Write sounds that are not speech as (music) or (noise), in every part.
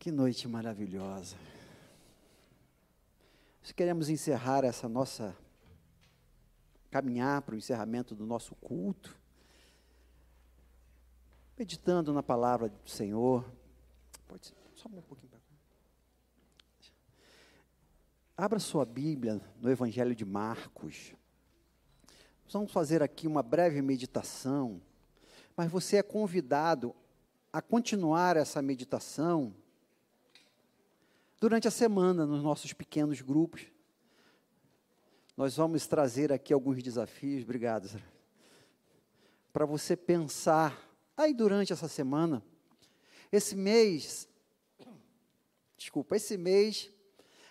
Que noite maravilhosa. Nós queremos encerrar essa nossa caminhar para o encerramento do nosso culto, meditando na palavra do Senhor. Pode ser, só um pouquinho para cá. Abra sua Bíblia no Evangelho de Marcos. vamos fazer aqui uma breve meditação, mas você é convidado a continuar essa meditação durante a semana nos nossos pequenos grupos. Nós vamos trazer aqui alguns desafios, obrigado, para você pensar aí durante essa semana. Esse mês, desculpa, esse mês,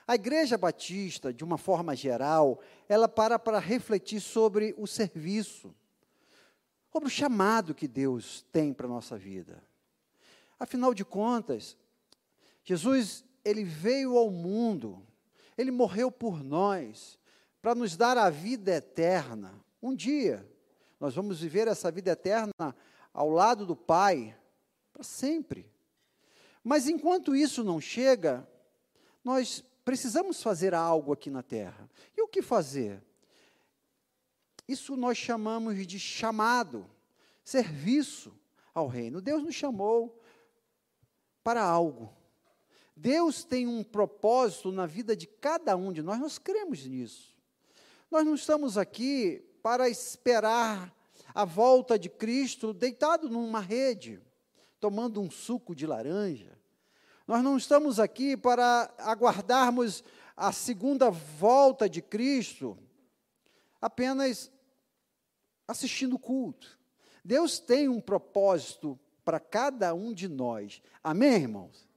a Igreja Batista, de uma forma geral, ela para para refletir sobre o serviço, sobre o chamado que Deus tem para a nossa vida. Afinal de contas, Jesus, ele veio ao mundo, ele morreu por nós, para nos dar a vida eterna. Um dia, nós vamos viver essa vida eterna ao lado do Pai, para sempre. Mas enquanto isso não chega, nós precisamos fazer algo aqui na terra. E o que fazer? Isso nós chamamos de chamado, serviço ao reino. Deus nos chamou para algo. Deus tem um propósito na vida de cada um de nós, nós cremos nisso. Nós não estamos aqui para esperar a volta de Cristo deitado numa rede, tomando um suco de laranja. Nós não estamos aqui para aguardarmos a segunda volta de Cristo apenas assistindo o culto. Deus tem um propósito para cada um de nós. Amém, irmãos?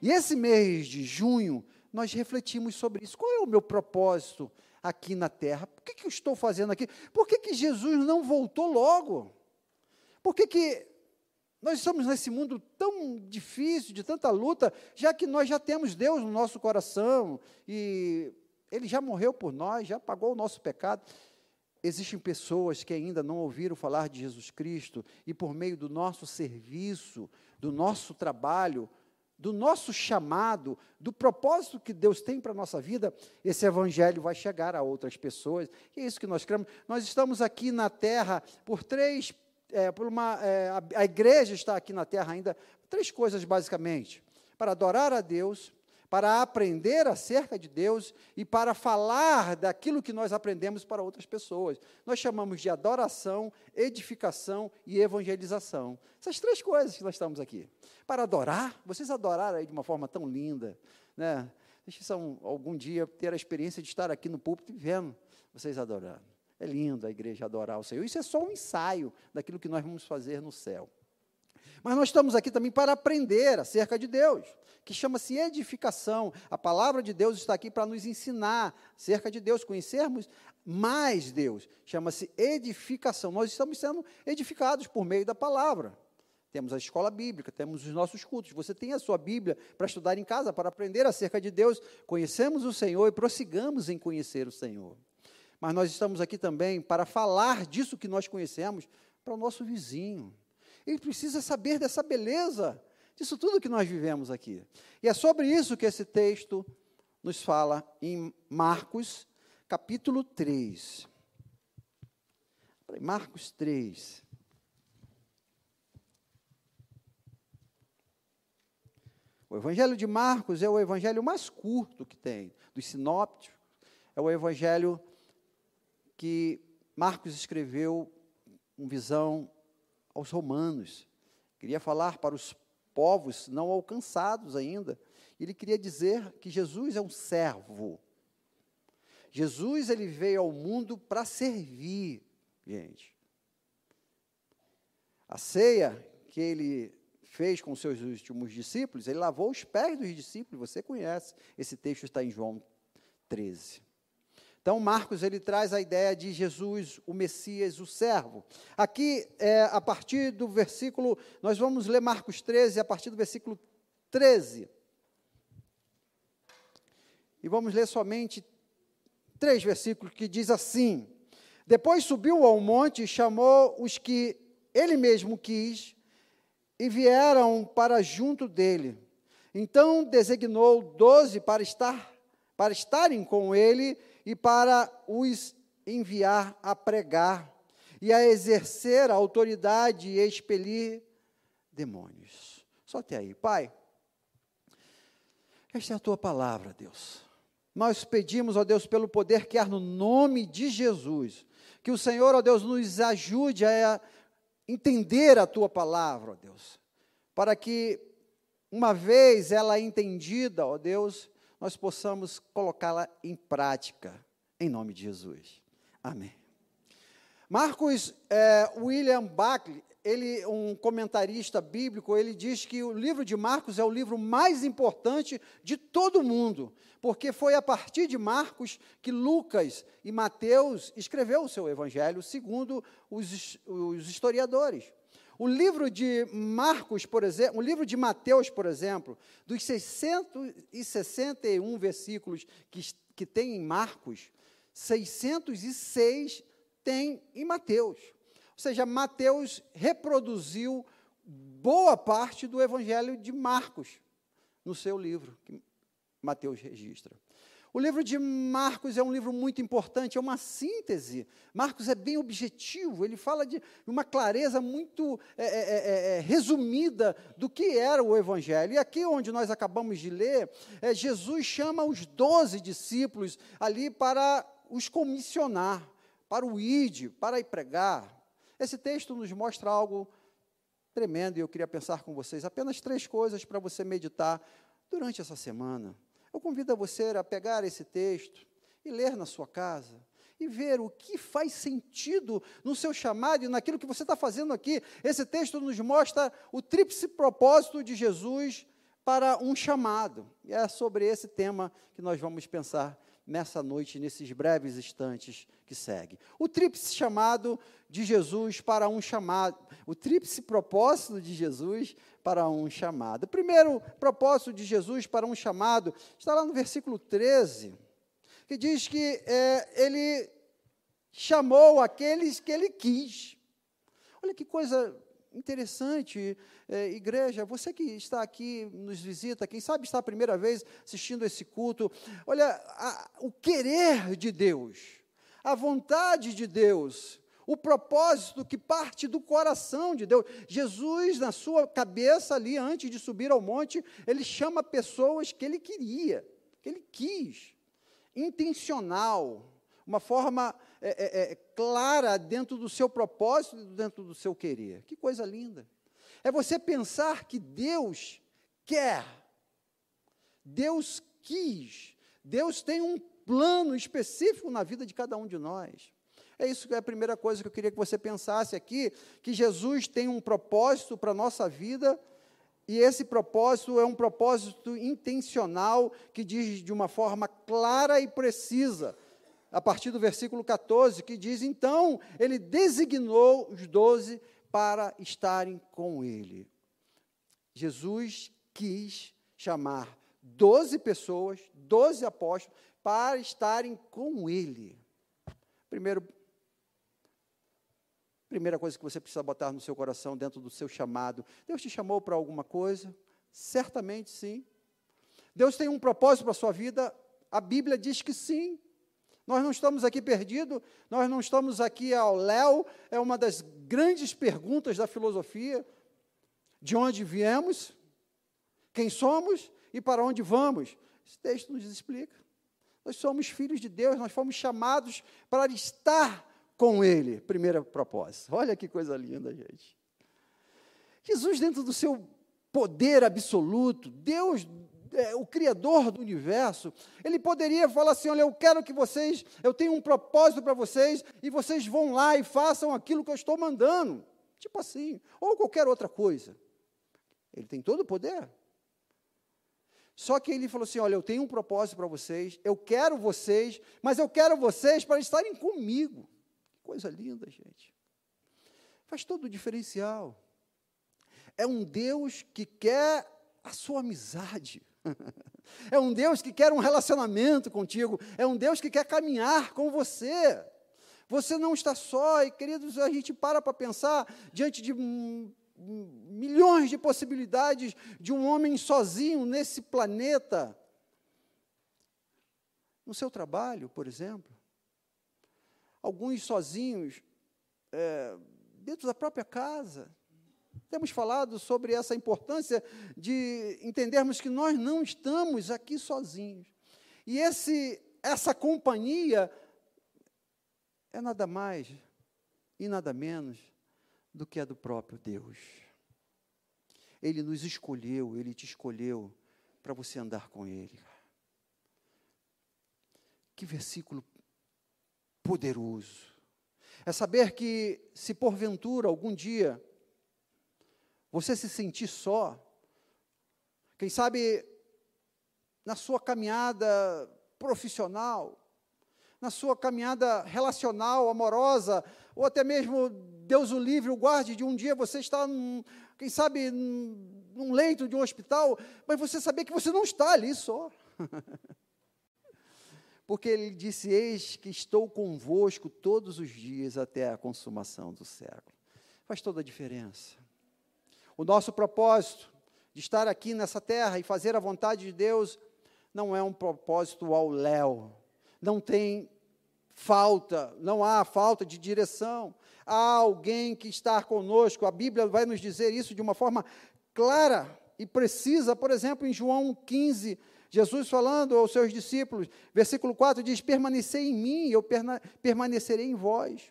E esse mês de junho, nós refletimos sobre isso. Qual é o meu propósito aqui na terra? Por que, que eu estou fazendo aqui? Por que, que Jesus não voltou logo? Por que, que nós estamos nesse mundo tão difícil, de tanta luta, já que nós já temos Deus no nosso coração e Ele já morreu por nós, já pagou o nosso pecado. Existem pessoas que ainda não ouviram falar de Jesus Cristo e, por meio do nosso serviço, do nosso trabalho, do nosso chamado, do propósito que Deus tem para a nossa vida, esse evangelho vai chegar a outras pessoas. E é isso que nós cremos. Nós estamos aqui na terra por três, é, por uma, é, a, a igreja está aqui na terra ainda, três coisas basicamente: para adorar a Deus, para aprender acerca de Deus e para falar daquilo que nós aprendemos para outras pessoas. Nós chamamos de adoração, edificação e evangelização. Essas três coisas que nós estamos aqui. Para adorar, vocês adoraram aí de uma forma tão linda, né? Deixa algum dia ter a experiência de estar aqui no púlpito e vendo vocês adorando. É lindo a igreja adorar o Senhor. Isso é só um ensaio daquilo que nós vamos fazer no céu. Mas nós estamos aqui também para aprender acerca de Deus, que chama-se edificação. A palavra de Deus está aqui para nos ensinar acerca de Deus, conhecermos mais Deus. Chama-se edificação. Nós estamos sendo edificados por meio da palavra. Temos a escola bíblica, temos os nossos cultos. Você tem a sua Bíblia para estudar em casa, para aprender acerca de Deus. Conhecemos o Senhor e prossigamos em conhecer o Senhor. Mas nós estamos aqui também para falar disso que nós conhecemos para o nosso vizinho ele precisa saber dessa beleza, disso tudo que nós vivemos aqui. E é sobre isso que esse texto nos fala em Marcos, capítulo 3. Marcos 3. O Evangelho de Marcos é o evangelho mais curto que tem, dos sinópticos. É o evangelho que Marcos escreveu com visão aos romanos, queria falar para os povos não alcançados ainda. Ele queria dizer que Jesus é um servo. Jesus ele veio ao mundo para servir, gente. A ceia que ele fez com seus últimos discípulos, ele lavou os pés dos discípulos, você conhece. Esse texto está em João 13. Então, Marcos ele traz a ideia de Jesus, o Messias, o servo. Aqui, é, a partir do versículo, nós vamos ler Marcos 13, a partir do versículo 13. E vamos ler somente três versículos que diz assim: Depois subiu ao monte e chamou os que ele mesmo quis, e vieram para junto dele. Então designou doze para estar para estarem com ele e para os enviar a pregar e a exercer a autoridade e expelir demônios. Só até aí, Pai. Esta é a tua palavra, Deus. Nós pedimos, ó Deus, pelo poder que há no nome de Jesus, que o Senhor, ó Deus, nos ajude a entender a tua palavra, ó Deus, para que, uma vez ela entendida, ó Deus, nós possamos colocá-la em prática, em nome de Jesus. Amém. Marcos é, William Buckley, ele, um comentarista bíblico, ele diz que o livro de Marcos é o livro mais importante de todo o mundo, porque foi a partir de Marcos que Lucas e Mateus escreveu o seu evangelho, segundo os, os historiadores. O livro de Marcos, por exemplo, o livro de Mateus, por exemplo, dos 661 versículos que, que tem em Marcos, 606 tem em Mateus. Ou seja, Mateus reproduziu boa parte do Evangelho de Marcos no seu livro, que Mateus registra. O livro de Marcos é um livro muito importante, é uma síntese. Marcos é bem objetivo, ele fala de uma clareza muito é é, é, é, é, resumida do que era o Evangelho. E aqui, onde nós acabamos de ler, é, Jesus chama os doze discípulos ali para os comissionar, para o id, para ir pregar. Esse texto nos mostra algo tremendo e eu queria pensar com vocês apenas três coisas para você meditar durante essa semana. Eu convido a você a pegar esse texto e ler na sua casa e ver o que faz sentido no seu chamado e naquilo que você está fazendo aqui. Esse texto nos mostra o tríplice propósito de Jesus para um chamado. E é sobre esse tema que nós vamos pensar nessa noite, nesses breves instantes que seguem. O tríplice chamado de Jesus para um chamado, o tríplice propósito de Jesus para um chamado. Primeiro propósito de Jesus para um chamado está lá no versículo 13, que diz que é, ele chamou aqueles que ele quis. Olha que coisa interessante, é, igreja, você que está aqui, nos visita, quem sabe está a primeira vez assistindo esse culto, olha, a, o querer de Deus, a vontade de Deus, o propósito que parte do coração de Deus. Jesus, na sua cabeça ali, antes de subir ao monte, ele chama pessoas que ele queria, que ele quis, intencional, uma forma é, é, é, clara dentro do seu propósito, dentro do seu querer. Que coisa linda. É você pensar que Deus quer, Deus quis, Deus tem um plano específico na vida de cada um de nós. É isso que é a primeira coisa que eu queria que você pensasse aqui, que Jesus tem um propósito para a nossa vida, e esse propósito é um propósito intencional que diz de uma forma clara e precisa a partir do versículo 14, que diz: Então ele designou os doze para estarem com ele. Jesus quis chamar doze pessoas, doze apóstolos, para estarem com ele. Primeiro, primeira coisa que você precisa botar no seu coração, dentro do seu chamado: Deus te chamou para alguma coisa? Certamente sim. Deus tem um propósito para a sua vida? A Bíblia diz que sim. Nós não estamos aqui perdidos, nós não estamos aqui ao léu, é uma das grandes perguntas da filosofia: de onde viemos, quem somos e para onde vamos. Esse texto nos explica. Nós somos filhos de Deus, nós fomos chamados para estar com Ele. Primeira propósito. Olha que coisa linda, gente. Jesus, dentro do seu poder absoluto, Deus é, o Criador do universo, ele poderia falar assim: olha, eu quero que vocês, eu tenho um propósito para vocês, e vocês vão lá e façam aquilo que eu estou mandando. Tipo assim, ou qualquer outra coisa. Ele tem todo o poder. Só que ele falou assim: olha, eu tenho um propósito para vocês, eu quero vocês, mas eu quero vocês para estarem comigo. Coisa linda, gente. Faz todo o diferencial. É um Deus que quer a sua amizade. (laughs) É um Deus que quer um relacionamento contigo, é um Deus que quer caminhar com você. Você não está só, e queridos, a gente para para pensar diante de milhões de possibilidades de um homem sozinho nesse planeta. No seu trabalho, por exemplo. Alguns sozinhos, é, dentro da própria casa. Temos falado sobre essa importância de entendermos que nós não estamos aqui sozinhos. E esse, essa companhia é nada mais e nada menos do que a do próprio Deus. Ele nos escolheu, ele te escolheu para você andar com ele. Que versículo poderoso. É saber que, se porventura algum dia você se sentir só, quem sabe na sua caminhada profissional, na sua caminhada relacional, amorosa, ou até mesmo Deus o livre, o guarde de um dia você está, num, quem sabe, num leito de um hospital, mas você saber que você não está ali só. (laughs) Porque ele disse: Eis que estou convosco todos os dias até a consumação do século. Faz toda a diferença. O nosso propósito de estar aqui nessa terra e fazer a vontade de Deus não é um propósito ao léu. Não tem falta, não há falta de direção. Há alguém que está conosco. A Bíblia vai nos dizer isso de uma forma clara e precisa. Por exemplo, em João 15, Jesus falando aos seus discípulos, versículo 4 diz: Permanecei em mim, eu permanecerei em vós.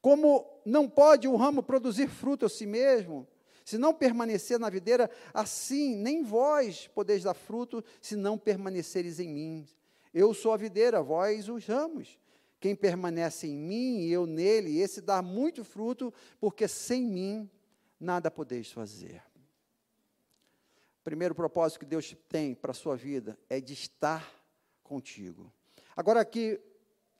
Como não pode o ramo produzir fruto a si mesmo, se não permanecer na videira, assim nem vós podeis dar fruto, se não permaneceres em mim. Eu sou a videira, vós os ramos. Quem permanece em mim e eu nele, esse dá muito fruto, porque sem mim nada podeis fazer. Primeiro propósito que Deus tem para a sua vida é de estar contigo. Agora aqui,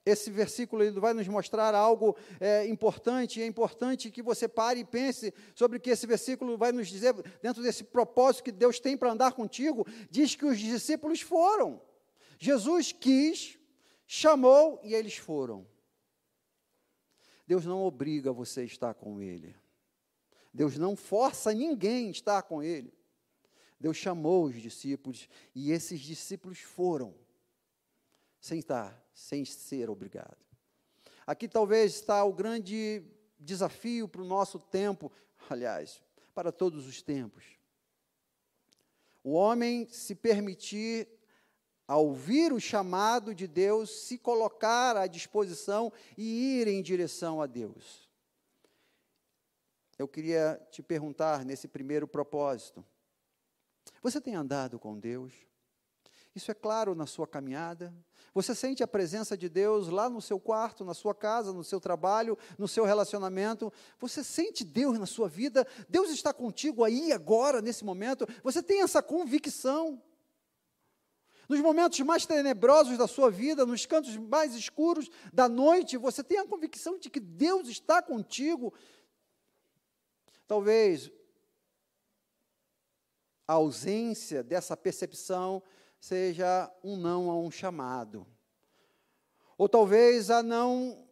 esse versículo ele vai nos mostrar algo é, importante, é importante que você pare e pense sobre o que esse versículo vai nos dizer, dentro desse propósito que Deus tem para andar contigo, diz que os discípulos foram. Jesus quis chamou e eles foram. Deus não obriga você a estar com Ele. Deus não força ninguém a estar com Ele. Deus chamou os discípulos e esses discípulos foram, sem estar, sem ser obrigado. Aqui talvez está o grande desafio para o nosso tempo, aliás, para todos os tempos. O homem se permitir a ouvir o chamado de Deus, se colocar à disposição e ir em direção a Deus. Eu queria te perguntar nesse primeiro propósito: você tem andado com Deus? Isso é claro na sua caminhada? Você sente a presença de Deus lá no seu quarto, na sua casa, no seu trabalho, no seu relacionamento? Você sente Deus na sua vida? Deus está contigo aí agora, nesse momento? Você tem essa convicção? Nos momentos mais tenebrosos da sua vida, nos cantos mais escuros da noite, você tem a convicção de que Deus está contigo. Talvez a ausência dessa percepção seja um não a um chamado. Ou talvez a não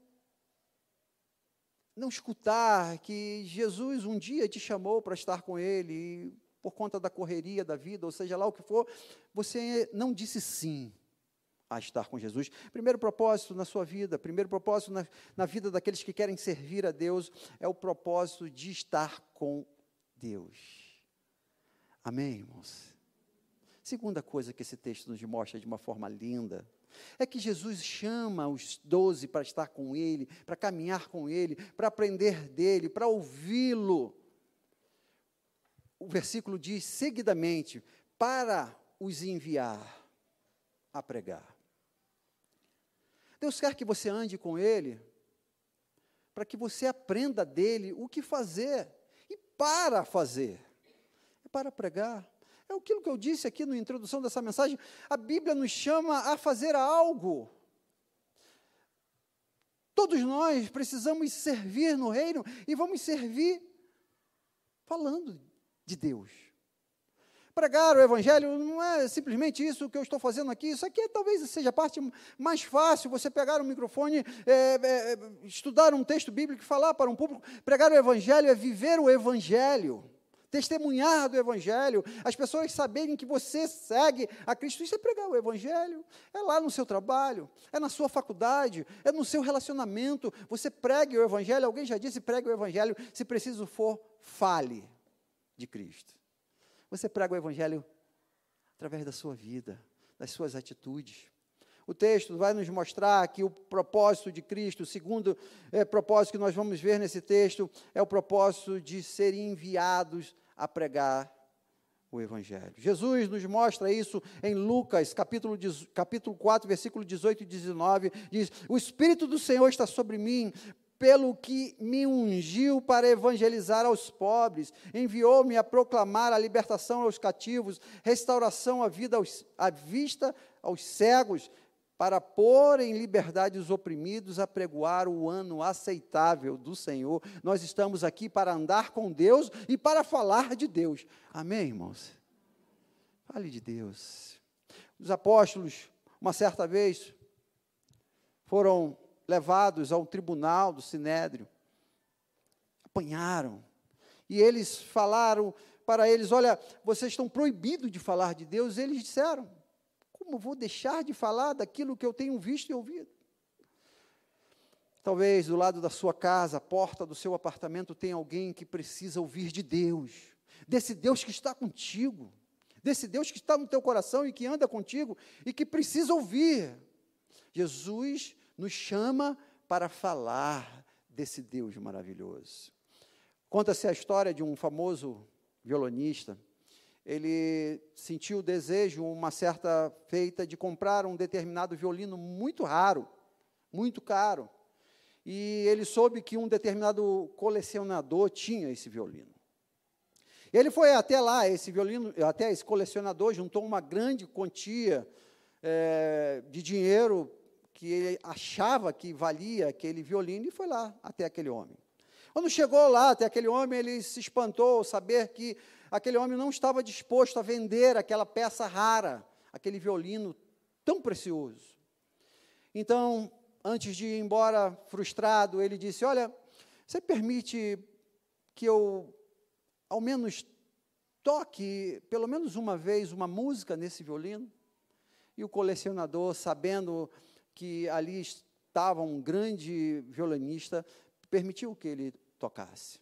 não escutar que Jesus um dia te chamou para estar com ele por conta da correria da vida, ou seja lá o que for, você não disse sim a estar com Jesus. Primeiro propósito na sua vida, primeiro propósito na, na vida daqueles que querem servir a Deus, é o propósito de estar com Deus. Amém, irmãos? Segunda coisa que esse texto nos mostra de uma forma linda, é que Jesus chama os doze para estar com Ele, para caminhar com Ele, para aprender dele, para ouvi-lo o versículo diz seguidamente: para os enviar a pregar. Deus quer que você ande com Ele, para que você aprenda dele o que fazer e para fazer. Para pregar. É aquilo que eu disse aqui na introdução dessa mensagem. A Bíblia nos chama a fazer algo. Todos nós precisamos servir no reino e vamos servir falando de Deus. Pregar o Evangelho não é simplesmente isso que eu estou fazendo aqui. Isso aqui talvez seja a parte mais fácil. Você pegar um microfone, é, é, estudar um texto bíblico e falar para um público. Pregar o Evangelho é viver o Evangelho testemunhar do Evangelho, as pessoas saberem que você segue a Cristo. Isso é pregar o Evangelho. É lá no seu trabalho, é na sua faculdade, é no seu relacionamento. Você pregue o Evangelho. Alguém já disse: pregue o Evangelho. Se preciso for, fale de Cristo. Você prega o Evangelho através da sua vida, das suas atitudes. O texto vai nos mostrar que o propósito de Cristo, o segundo é, propósito que nós vamos ver nesse texto, é o propósito de serem enviados a pregar o Evangelho. Jesus nos mostra isso em Lucas, capítulo, capítulo 4, versículo 18 e 19, diz, o Espírito do Senhor está sobre mim, pelo que me ungiu para evangelizar aos pobres, enviou-me a proclamar a libertação aos cativos, restauração à vida aos, à vista aos cegos, para pôr em liberdade os oprimidos, apregoar o ano aceitável do Senhor. Nós estamos aqui para andar com Deus e para falar de Deus. Amém, irmãos? Fale de Deus. Os apóstolos, uma certa vez, foram levados ao tribunal do Sinédrio, apanharam, e eles falaram para eles: Olha, vocês estão proibidos de falar de Deus. Eles disseram: como vou deixar de falar daquilo que eu tenho visto e ouvido? Talvez do lado da sua casa, a porta do seu apartamento, tenha alguém que precisa ouvir de Deus, desse Deus que está contigo, desse Deus que está no teu coração e que anda contigo e que precisa ouvir. Jesus nos chama para falar desse Deus maravilhoso. Conta-se a história de um famoso violonista ele sentiu o desejo, uma certa feita, de comprar um determinado violino muito raro, muito caro. E ele soube que um determinado colecionador tinha esse violino. Ele foi até lá, esse violino, até esse colecionador, juntou uma grande quantia é, de dinheiro que ele achava que valia aquele violino e foi lá até aquele homem. Quando chegou lá até aquele homem, ele se espantou ao saber que aquele homem não estava disposto a vender aquela peça rara, aquele violino tão precioso. Então, antes de ir embora frustrado, ele disse: Olha, você permite que eu, ao menos, toque pelo menos uma vez uma música nesse violino? E o colecionador, sabendo que ali estava um grande violinista, permitiu que ele tocasse.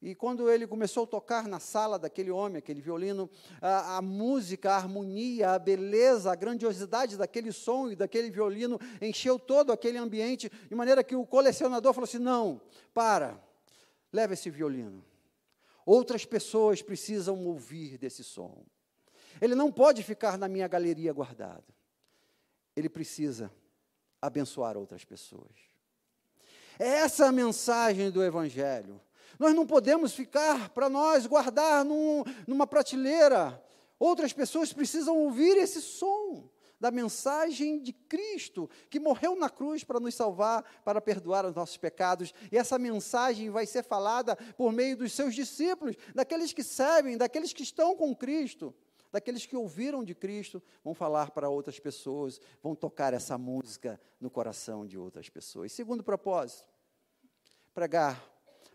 E quando ele começou a tocar na sala daquele homem, aquele violino, a, a, música, a harmonia, a beleza, a grandiosidade daquele som e daquele violino encheu todo aquele ambiente, de maneira que o colecionador falou assim: não, para, leva esse violino. Outras pessoas precisam ouvir desse som. Ele não pode ficar na minha galeria guardado. Ele precisa abençoar outras pessoas. Essa é a mensagem do Evangelho. Nós não podemos ficar para nós guardar num, numa prateleira. Outras pessoas precisam ouvir esse som da mensagem de Cristo, que morreu na cruz para nos salvar, para perdoar os nossos pecados. E essa mensagem vai ser falada por meio dos seus discípulos, daqueles que servem, daqueles que estão com Cristo, daqueles que ouviram de Cristo, vão falar para outras pessoas, vão tocar essa música no coração de outras pessoas. Segundo propósito, pregar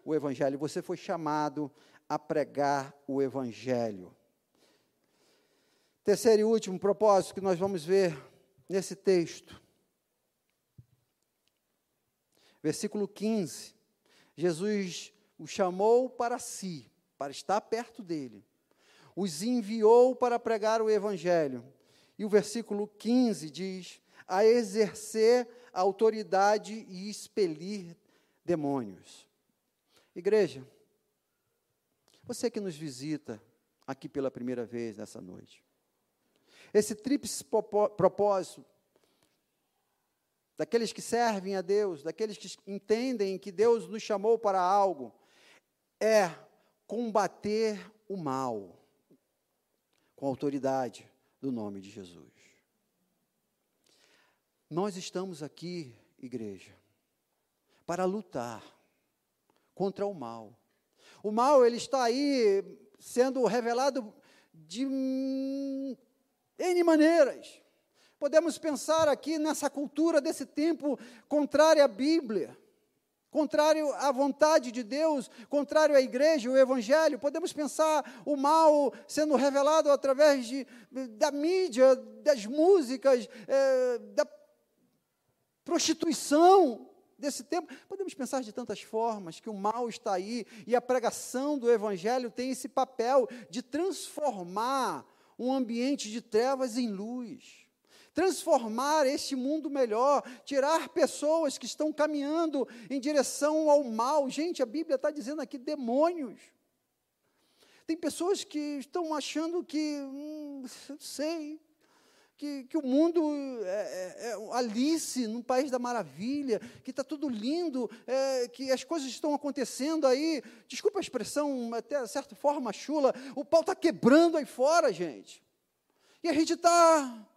o Evangelho. Você foi chamado a pregar o Evangelho. Terceiro e último propósito que nós vamos ver nesse texto. Versículo 15. Jesus o chamou para si, para estar perto dele. Os enviou para pregar o Evangelho. E o versículo 15 diz: a exercer autoridade e expelir demônios. Igreja, você que nos visita aqui pela primeira vez nessa noite, esse tríplice propósito daqueles que servem a Deus, daqueles que entendem que Deus nos chamou para algo, é combater o mal com autoridade do nome de Jesus. Nós estamos aqui, igreja, para lutar contra o mal. O mal ele está aí sendo revelado de N maneiras. Podemos pensar aqui nessa cultura desse tempo contrária à Bíblia, contrário à vontade de Deus, contrário à igreja, o evangelho. Podemos pensar o mal sendo revelado através de, da mídia, das músicas, é, da prostituição desse tempo. Podemos pensar de tantas formas que o mal está aí e a pregação do evangelho tem esse papel de transformar um ambiente de trevas em luz transformar este mundo melhor, tirar pessoas que estão caminhando em direção ao mal. Gente, a Bíblia está dizendo aqui demônios. Tem pessoas que estão achando que, hum, sei, que, que, o mundo é, é, é, Alice no País da Maravilha, que está tudo lindo, é, que as coisas estão acontecendo aí. Desculpa a expressão, até certa forma chula, o pau está quebrando aí fora, gente. E a gente está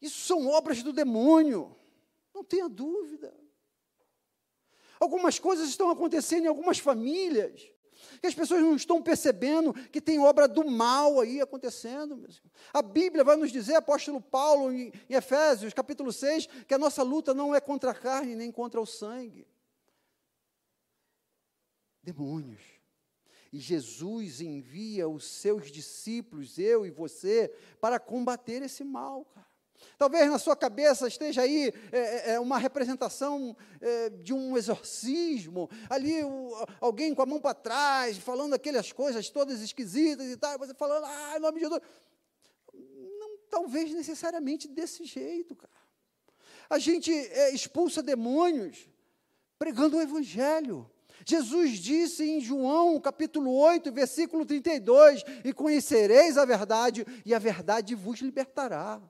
isso são obras do demônio, não tenha dúvida. Algumas coisas estão acontecendo em algumas famílias, que as pessoas não estão percebendo que tem obra do mal aí acontecendo. A Bíblia vai nos dizer, apóstolo Paulo, em, em Efésios, capítulo 6, que a nossa luta não é contra a carne nem contra o sangue. Demônios. E Jesus envia os seus discípulos, eu e você, para combater esse mal, cara. Talvez na sua cabeça esteja aí é, é, é uma representação é, de um exorcismo, ali o, alguém com a mão para trás, falando aquelas coisas todas esquisitas e tal, você falando, ah, em nome de Jesus. Não, talvez necessariamente desse jeito, cara. A gente é, expulsa demônios pregando o Evangelho. Jesus disse em João, capítulo 8, versículo 32: E conhecereis a verdade, e a verdade vos libertará.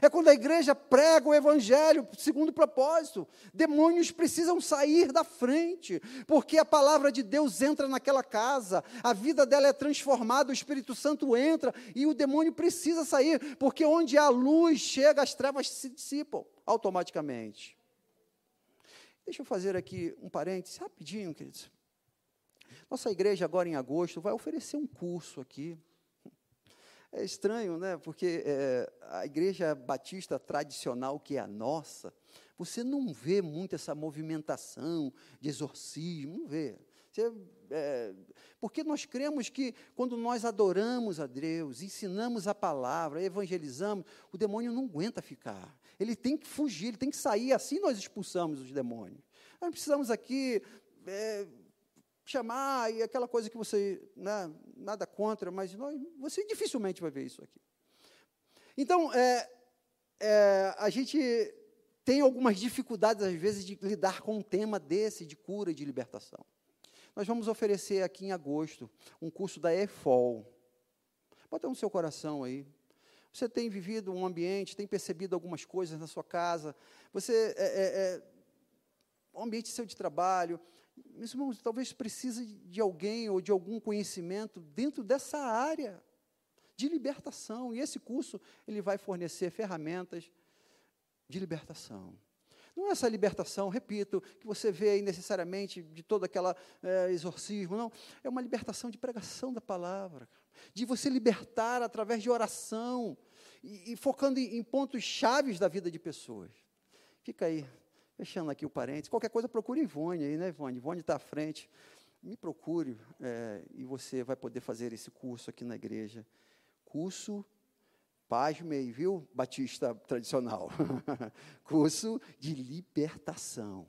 É quando a igreja prega o evangelho segundo o propósito. Demônios precisam sair da frente, porque a palavra de Deus entra naquela casa, a vida dela é transformada, o Espírito Santo entra e o demônio precisa sair, porque onde a luz chega, as trevas se dissipam automaticamente. Deixa eu fazer aqui um parênteses rapidinho, queridos. Nossa igreja, agora em agosto, vai oferecer um curso aqui é estranho, né? Porque é, a igreja batista tradicional, que é a nossa, você não vê muito essa movimentação de exorcismo, não vê. Você, é, porque nós cremos que quando nós adoramos a Deus, ensinamos a palavra, evangelizamos, o demônio não aguenta ficar. Ele tem que fugir, ele tem que sair, assim nós expulsamos os demônios. Nós precisamos aqui é, chamar e aquela coisa que você, né, nada contra, mas você dificilmente vai ver isso aqui. Então, é, é, a gente tem algumas dificuldades, às vezes, de lidar com um tema desse, de cura e de libertação. Nós vamos oferecer aqui em agosto um curso da EFOL. Bota no seu coração aí. Você tem vivido um ambiente, tem percebido algumas coisas na sua casa, você, é, é, é o ambiente seu de trabalho, meus irmãos, talvez precise de alguém ou de algum conhecimento dentro dessa área de libertação. E esse curso ele vai fornecer ferramentas de libertação. Não é essa libertação, repito, que você vê aí necessariamente de todo aquele é, exorcismo, não. É uma libertação de pregação da palavra, de você libertar através de oração e, e focando em, em pontos chaves da vida de pessoas. Fica aí Fechando aqui o parênteses, qualquer coisa procure Ivone aí, né, Ivone? Ivone está à frente. Me procure é, e você vai poder fazer esse curso aqui na igreja. Curso, pasmei, viu, Batista tradicional. (laughs) curso de libertação.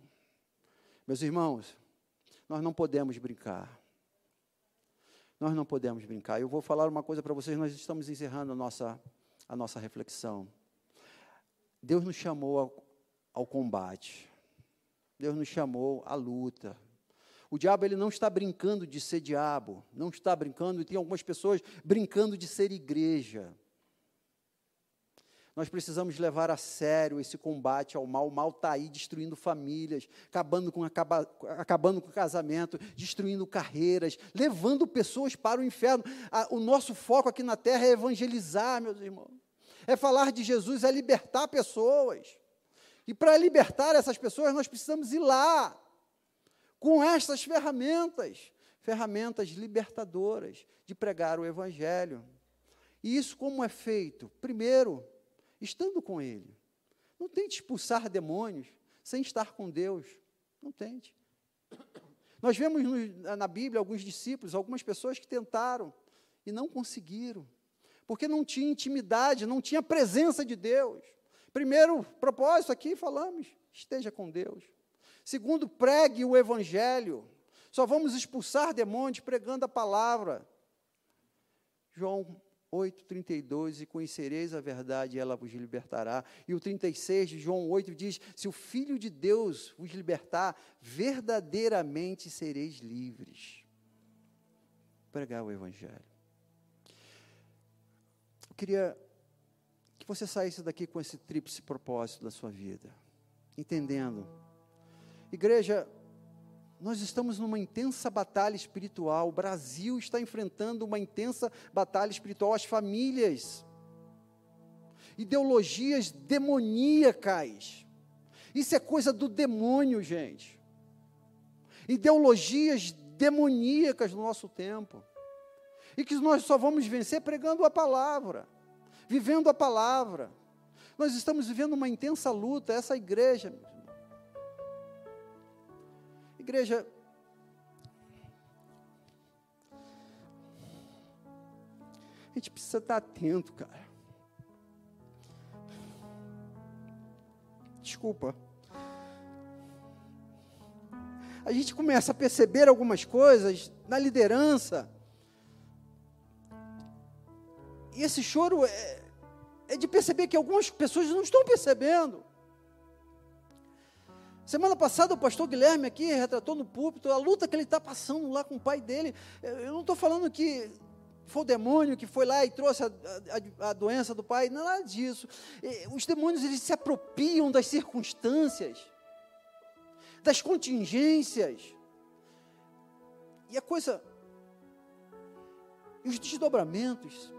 Meus irmãos, nós não podemos brincar. Nós não podemos brincar. Eu vou falar uma coisa para vocês, nós estamos encerrando a nossa, a nossa reflexão. Deus nos chamou ao combate. Deus nos chamou à luta. O diabo ele não está brincando de ser diabo, não está brincando, e tem algumas pessoas brincando de ser igreja. Nós precisamos levar a sério esse combate ao mal. O mal está aí destruindo famílias, acabando com, acaba, acabando com casamento, destruindo carreiras, levando pessoas para o inferno. o nosso foco aqui na terra é evangelizar, meus irmãos. É falar de Jesus, é libertar pessoas. E para libertar essas pessoas, nós precisamos ir lá, com estas ferramentas ferramentas libertadoras de pregar o Evangelho. E isso como é feito? Primeiro, estando com Ele. Não tente expulsar demônios sem estar com Deus. Não tente. Nós vemos na Bíblia alguns discípulos, algumas pessoas que tentaram e não conseguiram, porque não tinha intimidade, não tinha presença de Deus. Primeiro propósito aqui falamos, esteja com Deus. Segundo, pregue o evangelho. Só vamos expulsar demônios pregando a palavra. João 8, 32, e conhecereis a verdade, e ela vos libertará. E o 36 de João 8 diz: Se o Filho de Deus vos libertar, verdadeiramente sereis livres. Pregar o Evangelho. Eu queria que você saísse daqui com esse tríplice propósito da sua vida, entendendo. Igreja, nós estamos numa intensa batalha espiritual. O Brasil está enfrentando uma intensa batalha espiritual. As famílias, ideologias demoníacas. Isso é coisa do demônio, gente. Ideologias demoníacas no nosso tempo. E que nós só vamos vencer pregando a palavra, vivendo a palavra. Nós estamos vivendo uma intensa luta, essa igreja, Igreja, a gente precisa estar atento, cara. Desculpa. A gente começa a perceber algumas coisas na liderança. E esse choro é, é de perceber que algumas pessoas não estão percebendo. Semana passada o pastor Guilherme aqui retratou no púlpito a luta que ele está passando lá com o pai dele. Eu não estou falando que foi o demônio que foi lá e trouxe a, a, a doença do pai, nada disso. Os demônios eles se apropriam das circunstâncias, das contingências. E a coisa. E os desdobramentos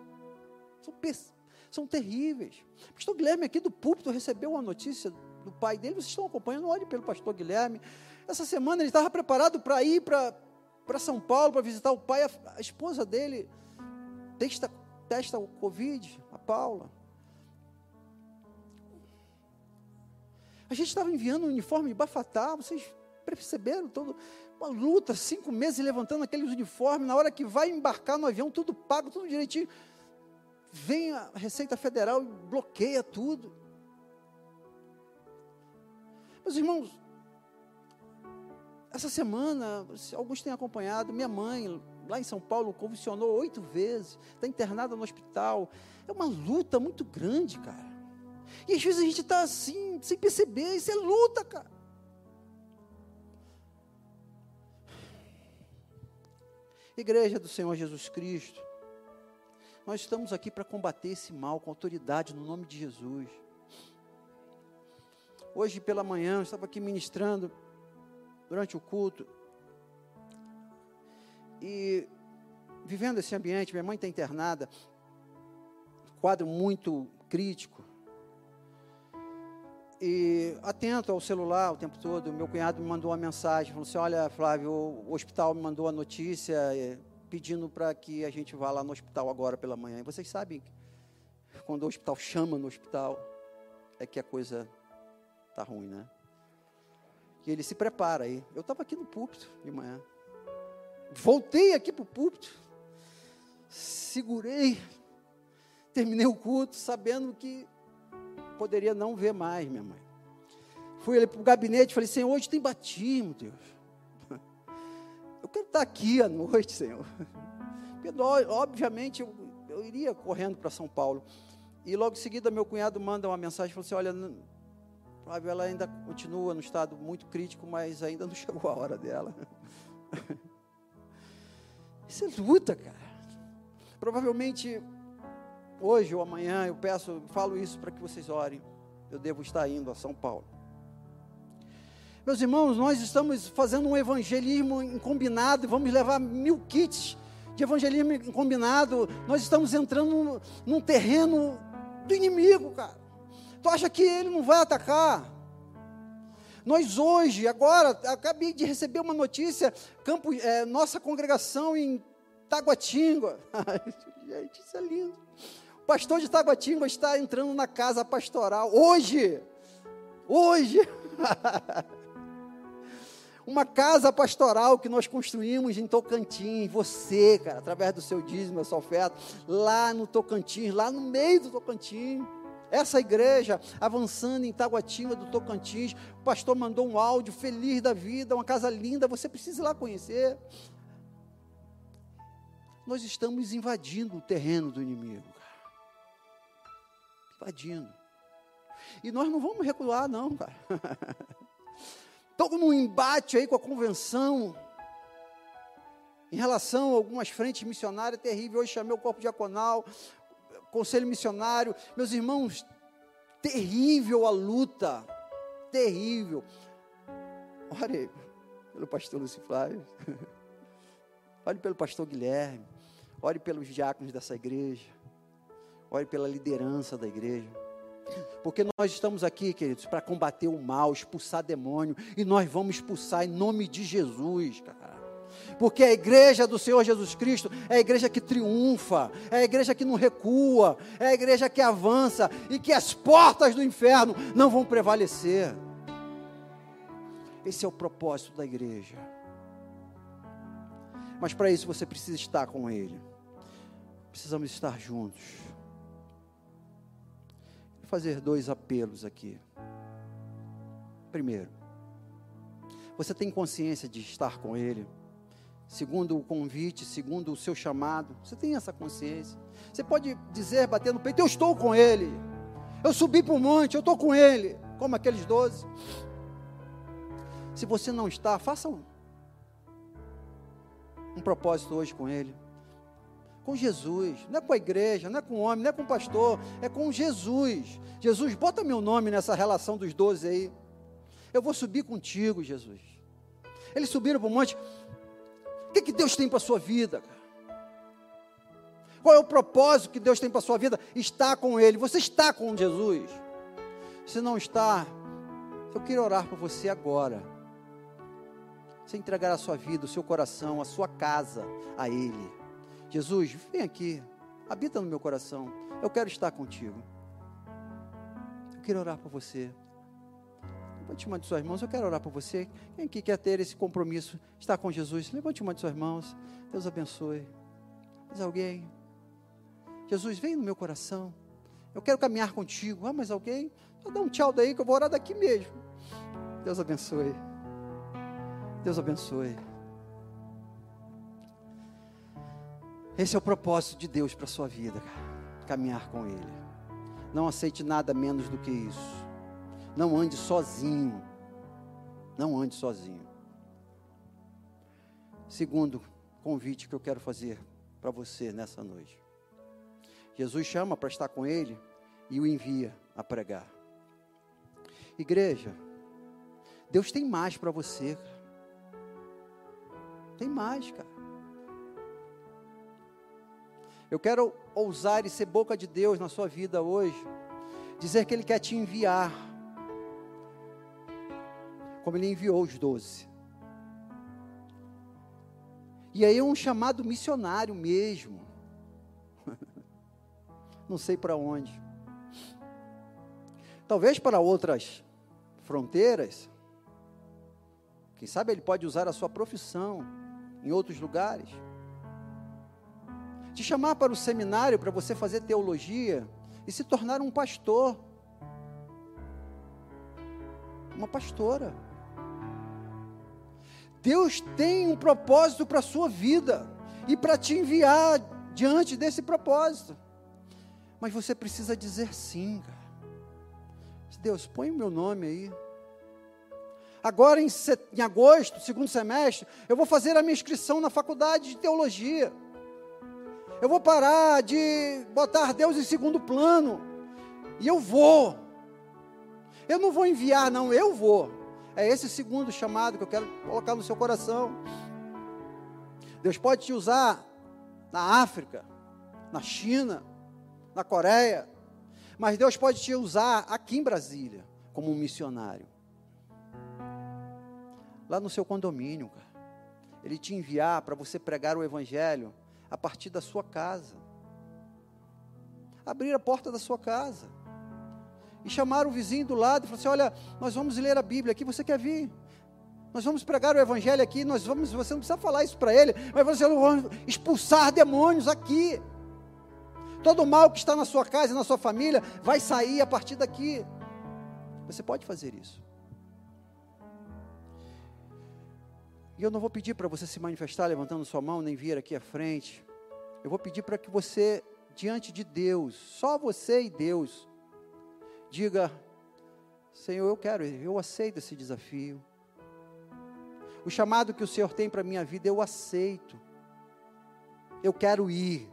são, são terríveis. O pastor Guilherme aqui do púlpito recebeu uma notícia do pai dele, vocês estão acompanhando, olhe pelo pastor Guilherme. Essa semana ele estava preparado para ir para São Paulo para visitar o pai, a, a esposa dele testa, testa o Covid, a Paula. A gente estava enviando um uniforme de bafatá, vocês perceberam todo uma luta, cinco meses levantando aqueles uniformes, na hora que vai embarcar no avião, tudo pago, tudo direitinho. Vem a Receita Federal e bloqueia tudo. Meus irmãos, essa semana, alguns têm acompanhado, minha mãe, lá em São Paulo, convulsionou oito vezes, está internada no hospital. É uma luta muito grande, cara. E às vezes a gente está assim, sem perceber, isso é luta, cara. Igreja do Senhor Jesus Cristo, nós estamos aqui para combater esse mal com autoridade no nome de Jesus. Hoje pela manhã, eu estava aqui ministrando durante o culto. E vivendo esse ambiente, minha mãe está internada, quadro muito crítico. E atento ao celular o tempo todo, meu cunhado me mandou uma mensagem, falou assim, olha Flávio, o hospital me mandou a notícia eh, pedindo para que a gente vá lá no hospital agora pela manhã. E vocês sabem, quando o hospital chama no hospital, é que a coisa Está ruim, né? E ele se prepara aí. Eu estava aqui no púlpito de manhã. Voltei aqui para o púlpito. Segurei. Terminei o culto sabendo que poderia não ver mais minha mãe. Fui ali para o gabinete e falei, Senhor, hoje tem batismo, Deus. Eu quero estar aqui à noite, Senhor. (laughs) Porque, obviamente, eu, eu iria correndo para São Paulo. E logo em seguida, meu cunhado manda uma mensagem, falou assim, olha, Flávio, ela ainda continua no estado muito crítico, mas ainda não (laughs) chegou a hora dela. (laughs) Isso é luta, cara. Provavelmente hoje ou amanhã eu peço, falo isso para que vocês orem. Eu devo estar indo a São Paulo. Meus irmãos, nós estamos fazendo um evangelismo combinado, vamos levar mil kits de evangelismo combinado. Nós estamos entrando num, num terreno do inimigo, cara. Tu acha que ele não vai atacar? Nós hoje, agora, acabei de receber uma notícia, campo, é, nossa congregação em Taguatinga. (laughs) Gente, isso é lindo. O pastor de Taguatinga está entrando na casa pastoral hoje. Hoje. (laughs) Uma casa pastoral que nós construímos em Tocantins, você, cara, através do seu dízimo, da sua oferta, lá no Tocantins, lá no meio do Tocantins. Essa igreja avançando em Taguatinga do Tocantins, o pastor mandou um áudio feliz da vida, uma casa linda, você precisa ir lá conhecer. Nós estamos invadindo o terreno do inimigo, cara. Invadindo. E nós não vamos recuar, não, cara. (laughs) Estamos num embate aí com a convenção em relação a algumas frentes missionárias terríveis. Hoje chamei o corpo diaconal, conselho missionário. Meus irmãos, terrível a luta, terrível. Ore pelo pastor Luci Flávio, (laughs) ore pelo pastor Guilherme, ore pelos diáconos dessa igreja, ore pela liderança da igreja. Porque nós estamos aqui, queridos, para combater o mal, expulsar demônio, e nós vamos expulsar em nome de Jesus, cara. Porque a igreja do Senhor Jesus Cristo é a igreja que triunfa, é a igreja que não recua, é a igreja que avança e que as portas do inferno não vão prevalecer. Esse é o propósito da igreja. Mas para isso você precisa estar com Ele. Precisamos estar juntos. Vou fazer dois apelos aqui. Primeiro, você tem consciência de estar com Ele? segundo o convite, segundo o seu chamado. Você tem essa consciência. Você pode dizer, bater no peito: Eu estou com Ele. Eu subi para o monte, eu estou com Ele. Como aqueles doze. Se você não está, faça um, um propósito hoje com Ele. Com Jesus, não é com a igreja, não é com o homem, não é com o pastor, é com Jesus. Jesus, bota meu nome nessa relação dos doze aí. Eu vou subir contigo, Jesus. Eles subiram para o monte, que, que Deus tem para a sua vida? Qual é o propósito que Deus tem para a sua vida? Está com Ele. Você está com Jesus. Se não está, eu quero orar por você agora. Você entregar a sua vida, o seu coração, a sua casa a Ele. Jesus, vem aqui, habita no meu coração. Eu quero estar contigo. Eu quero orar por você. Levante uma de suas mãos, eu quero orar por você. Quem aqui quer ter esse compromisso, estar com Jesus? Levante uma de suas mãos. Deus abençoe. Mais alguém? Jesus, vem no meu coração. Eu quero caminhar contigo. Ah, mas alguém? Então dá um tchau daí que eu vou orar daqui mesmo. Deus abençoe. Deus abençoe. Esse é o propósito de Deus para sua vida, caminhar com Ele. Não aceite nada menos do que isso. Não ande sozinho. Não ande sozinho. Segundo convite que eu quero fazer para você nessa noite. Jesus chama para estar com Ele e o envia a pregar. Igreja, Deus tem mais para você. Tem mais, cara. Eu quero ousar e ser boca de Deus na sua vida hoje. Dizer que Ele quer te enviar como ele enviou os doze. E aí é um chamado missionário mesmo. (laughs) Não sei para onde. Talvez para outras fronteiras. Quem sabe ele pode usar a sua profissão em outros lugares. Te chamar para o seminário para você fazer teologia e se tornar um pastor. Uma pastora. Deus tem um propósito para a sua vida e para te enviar diante desse propósito. Mas você precisa dizer sim, cara. Deus, põe o meu nome aí. Agora, em, em agosto, segundo semestre, eu vou fazer a minha inscrição na faculdade de teologia. Eu vou parar de botar Deus em segundo plano. E eu vou. Eu não vou enviar, não, eu vou. É esse segundo chamado que eu quero colocar no seu coração. Deus pode te usar na África, na China, na Coreia, mas Deus pode te usar aqui em Brasília como um missionário. Lá no seu condomínio, cara. Ele te enviar para você pregar o evangelho a partir da sua casa. Abrir a porta da sua casa. E chamar o vizinho do lado e falar assim: olha, nós vamos ler a Bíblia aqui, você quer vir? Nós vamos pregar o Evangelho aqui, nós vamos, você não precisa falar isso para ele, mas você vai expulsar demônios aqui. Todo mal que está na sua casa e na sua família vai sair a partir daqui. Você pode fazer isso. E eu não vou pedir para você se manifestar levantando sua mão, nem vir aqui à frente. Eu vou pedir para que você, diante de Deus, só você e Deus, diga: Senhor, eu quero, eu aceito esse desafio. O chamado que o Senhor tem para a minha vida, eu aceito. Eu quero ir.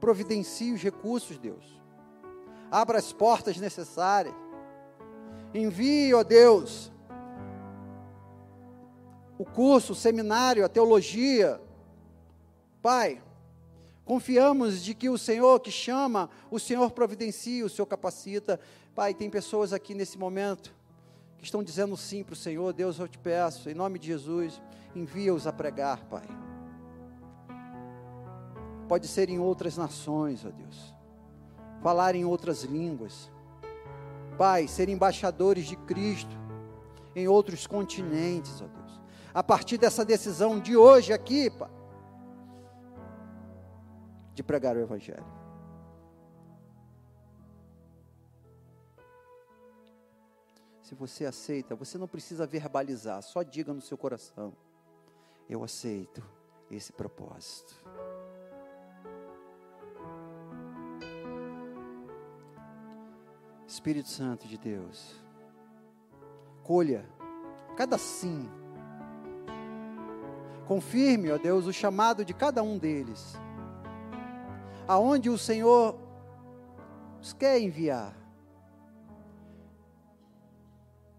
Providencie os recursos, Deus. Abra as portas necessárias. Envie, ó Deus, o curso, o seminário, a teologia. Pai, confiamos de que o Senhor que chama, o Senhor providencia, o Senhor capacita. Pai, tem pessoas aqui nesse momento que estão dizendo sim para o Senhor. Deus, eu te peço, em nome de Jesus, envia-os a pregar, Pai. Pode ser em outras nações, ó Deus. Falar em outras línguas. Pai, ser embaixadores de Cristo em outros continentes, ó Deus. A partir dessa decisão de hoje aqui, de pregar o Evangelho. Se você aceita, você não precisa verbalizar, só diga no seu coração: Eu aceito esse propósito. Espírito Santo de Deus, colha cada sim. Confirme, ó Deus, o chamado de cada um deles. Aonde o Senhor os quer enviar.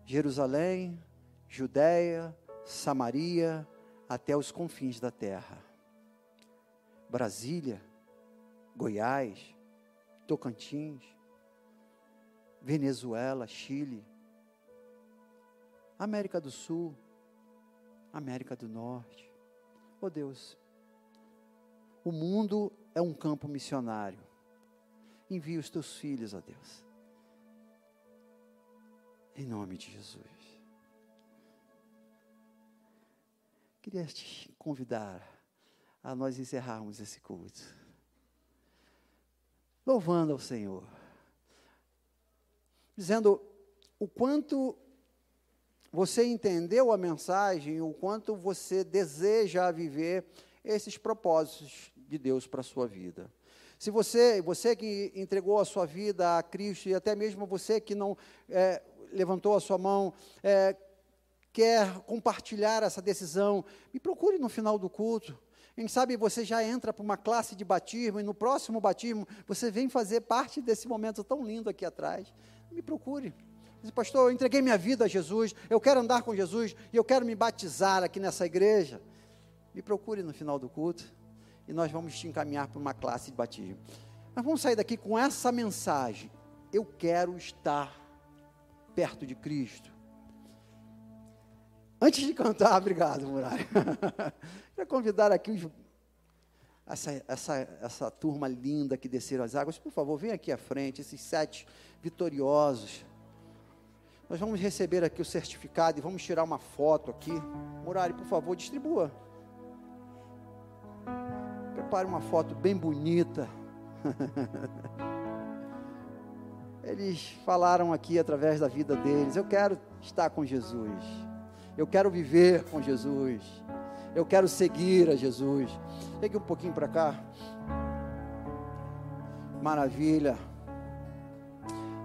Jerusalém, Judéia, Samaria, até os confins da terra. Brasília, Goiás, Tocantins, Venezuela, Chile, América do Sul, América do Norte. Oh Deus, o mundo é um campo missionário. Envia os teus filhos, ó Deus. Em nome de Jesus. Queria te convidar a nós encerrarmos esse culto. Louvando ao Senhor dizendo o quanto você entendeu a mensagem, o quanto você deseja viver esses propósitos de Deus para a sua vida. Se você, você que entregou a sua vida a Cristo, e até mesmo você que não é, levantou a sua mão, é, quer compartilhar essa decisão, me procure no final do culto. Quem sabe você já entra para uma classe de batismo e no próximo batismo você vem fazer parte desse momento tão lindo aqui atrás me procure. Diz, pastor, eu entreguei minha vida a Jesus, eu quero andar com Jesus e eu quero me batizar aqui nessa igreja. Me procure no final do culto e nós vamos te encaminhar para uma classe de batismo. Mas vamos sair daqui com essa mensagem. Eu quero estar perto de Cristo. Antes de cantar, (laughs) obrigado, Muralha. (laughs) Quero convidar aqui os, essa, essa, essa turma linda que desceram as águas. Por favor, vem aqui à frente, esses sete vitoriosos. Nós vamos receber aqui o certificado e vamos tirar uma foto aqui. Murari, por favor, distribua. Prepare uma foto bem bonita. (laughs) Eles falaram aqui através da vida deles: Eu quero estar com Jesus. Eu quero viver com Jesus. Eu quero seguir a Jesus. Pegue um pouquinho para cá. Maravilha.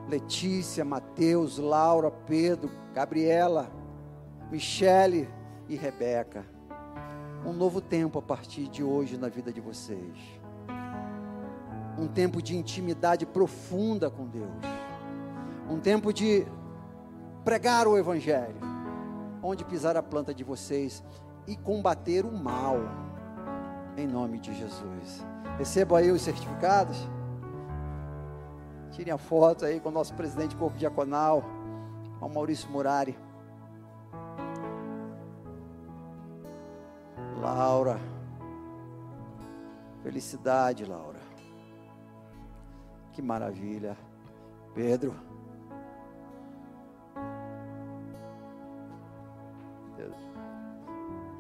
Letícia, Mateus, Laura, Pedro, Gabriela, Michele e Rebeca. Um novo tempo a partir de hoje na vida de vocês. Um tempo de intimidade profunda com Deus. Um tempo de pregar o Evangelho. Onde pisar a planta de vocês e combater o mal. Em nome de Jesus. Receba aí os certificados. Tirem a foto aí com o nosso presidente do corpo diaconal, o Maurício Murari. Laura. Felicidade, Laura. Que maravilha. Pedro.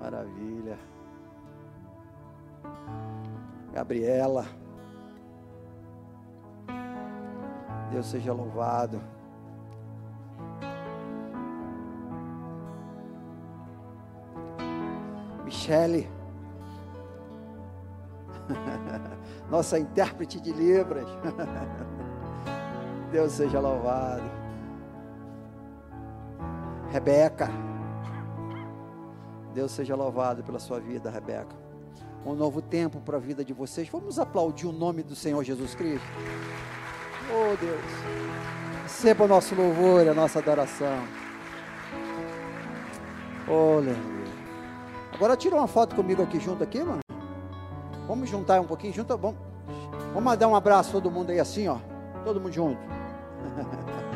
Maravilha. Gabriela. Deus seja louvado. Michele. (laughs) Nossa intérprete de Libras. (laughs) Deus seja louvado. Rebeca. Deus seja louvado pela sua vida, Rebeca. Um novo tempo para a vida de vocês. Vamos aplaudir o nome do Senhor Jesus Cristo. Oh Deus. Receba o nosso louvor, a nossa adoração. Oh, aleluia. Agora tira uma foto comigo aqui junto aqui, mano. Vamos juntar um pouquinho junto. Vamos, vamos dar um abraço todo mundo aí assim, ó. Todo mundo junto. (laughs)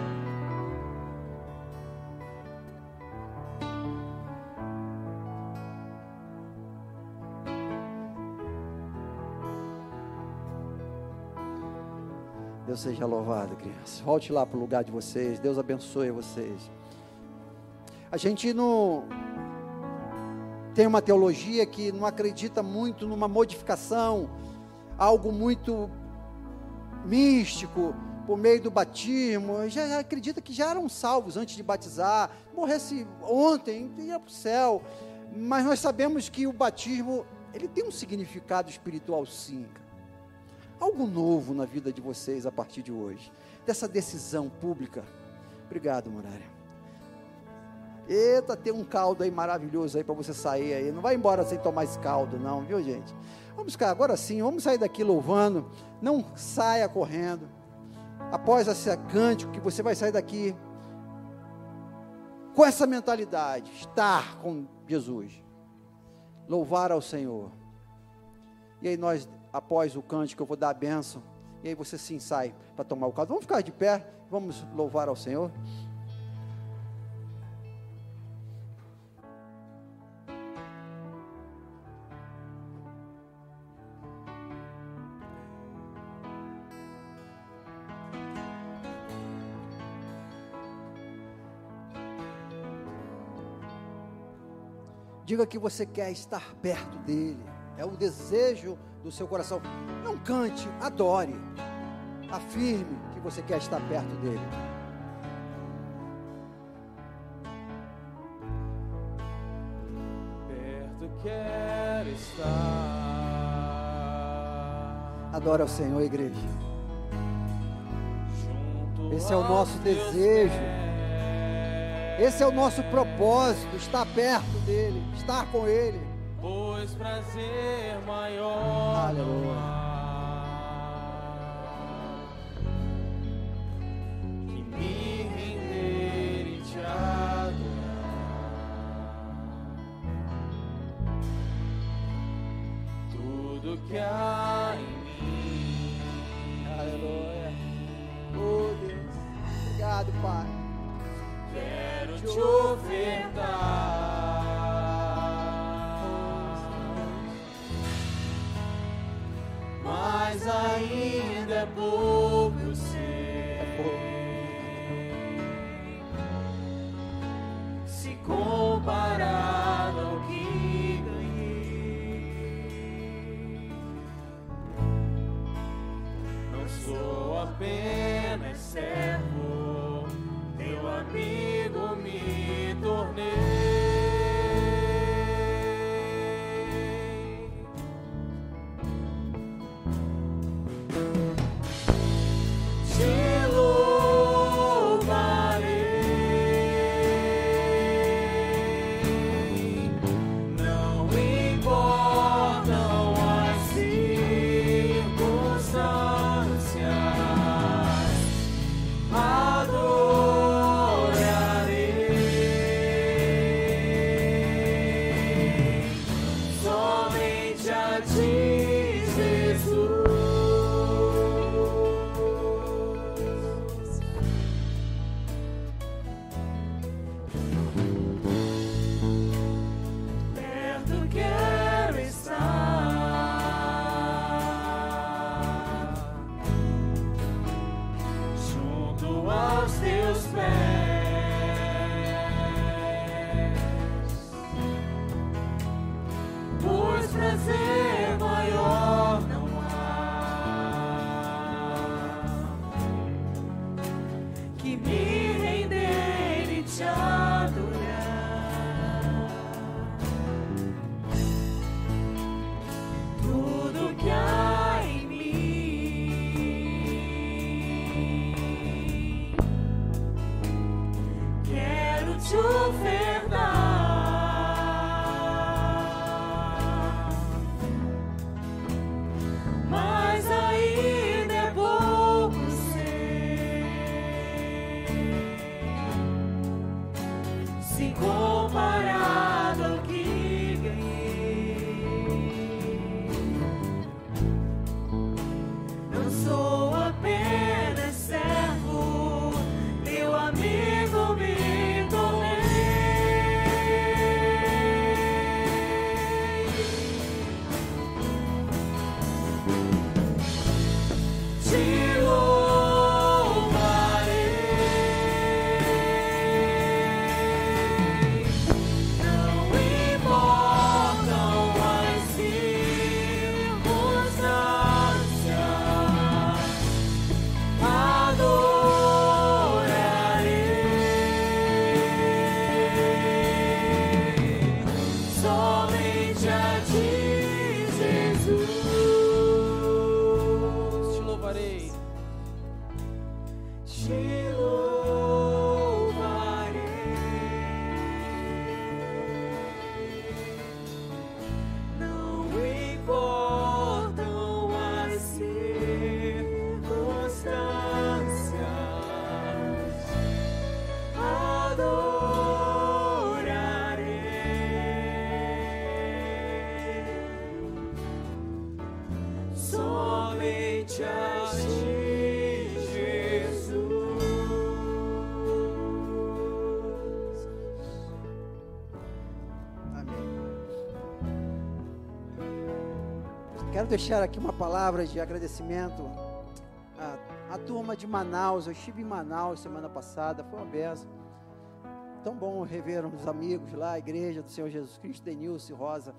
Deus seja louvado, crianças. Volte lá para o lugar de vocês. Deus abençoe vocês. A gente não tem uma teologia que não acredita muito numa modificação, algo muito místico, por meio do batismo, já acredita que já eram salvos antes de batizar, morresse ontem, ia para o céu, mas nós sabemos que o batismo, ele tem um significado espiritual sim, algo novo na vida de vocês a partir de hoje, dessa decisão pública, obrigado Murária, Eita, tem um caldo aí maravilhoso aí para você sair aí. Não vai embora sem tomar esse caldo, não, viu, gente? Vamos ficar agora sim, vamos sair daqui louvando. Não saia correndo. Após esse cântico, que você vai sair daqui com essa mentalidade, estar com Jesus, louvar ao Senhor. E aí nós, após o cântico, eu vou dar a bênção. E aí você sim sai para tomar o caldo. Vamos ficar de pé, vamos louvar ao Senhor. Diga que você quer estar perto dele. É o desejo do seu coração. Não cante, adore. Afirme que você quer estar perto dele. Perto quero estar. Adora o Senhor, igreja. Esse é o nosso desejo. Esse é o nosso propósito, estar perto dele, estar com ele. Pois prazer maior. Aleluia. Não sou apenas deixar aqui uma palavra de agradecimento à, à turma de Manaus. Eu estive em Manaus semana passada, foi uma benção. Tão bom rever uns amigos lá, a igreja do Senhor Jesus Cristo, Denilson e Rosa.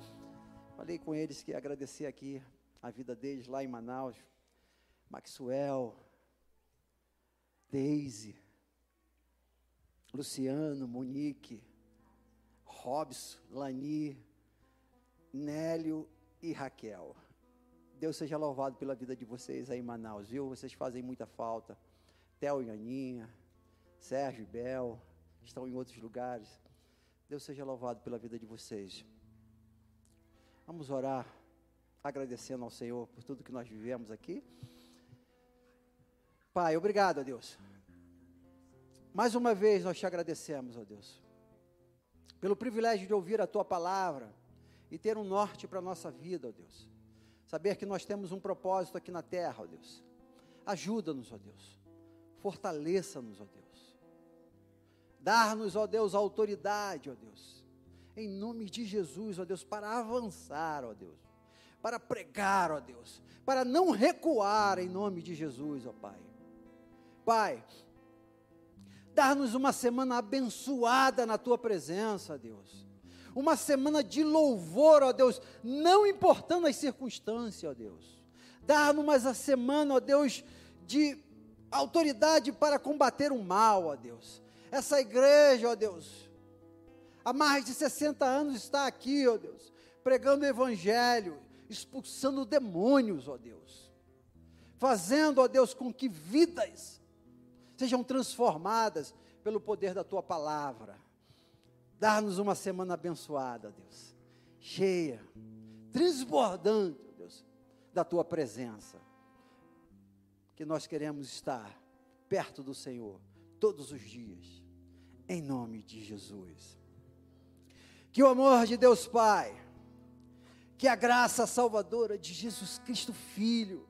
Falei com eles que agradecer aqui a vida deles lá em Manaus. Maxwell, Daisy, Luciano, Monique, Robson, Lani, Nélio e Raquel. Deus seja louvado pela vida de vocês aí em Manaus, viu? Vocês fazem muita falta. Theo e Aninha, Sérgio e Bel, estão em outros lugares. Deus seja louvado pela vida de vocês. Vamos orar, agradecendo ao Senhor por tudo que nós vivemos aqui. Pai, obrigado, ó Deus. Mais uma vez nós te agradecemos, ó Deus, pelo privilégio de ouvir a tua palavra e ter um norte para a nossa vida, ó Deus. Saber que nós temos um propósito aqui na terra, ó Deus. Ajuda-nos, ó Deus. Fortaleça-nos, ó Deus. Dar-nos, ó Deus, autoridade, ó Deus. Em nome de Jesus, ó Deus, para avançar, ó Deus. Para pregar, ó Deus. Para não recuar em nome de Jesus, ó Pai. Pai, dar-nos uma semana abençoada na tua presença, Deus. Uma semana de louvor, ó Deus, não importando as circunstâncias, ó Deus. Dar-nos a semana, ó Deus, de autoridade para combater o mal, ó Deus. Essa igreja, ó Deus, há mais de 60 anos está aqui, ó Deus, pregando o evangelho, expulsando demônios, ó Deus. Fazendo, ó Deus, com que vidas sejam transformadas pelo poder da tua palavra. Dar-nos uma semana abençoada, Deus, cheia, transbordando, Deus, da tua presença. Que nós queremos estar perto do Senhor todos os dias, em nome de Jesus. Que o amor de Deus Pai, que a graça salvadora de Jesus Cristo Filho,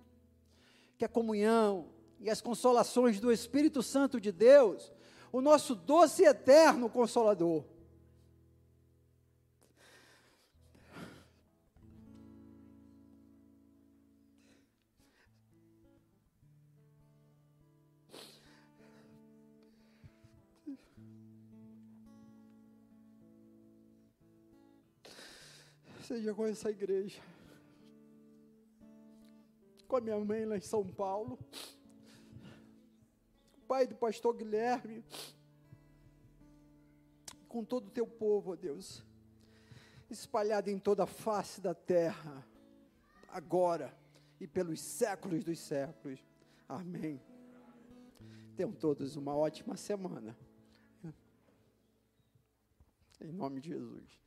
que a comunhão e as consolações do Espírito Santo de Deus, o nosso doce e eterno consolador, seja com essa igreja, com a minha mãe lá em São Paulo, pai do pastor Guilherme, com todo o teu povo, ó Deus, espalhado em toda a face da terra, agora e pelos séculos dos séculos. Amém. Tenham todos uma ótima semana. Em nome de Jesus.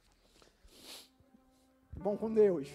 Bom com Deus.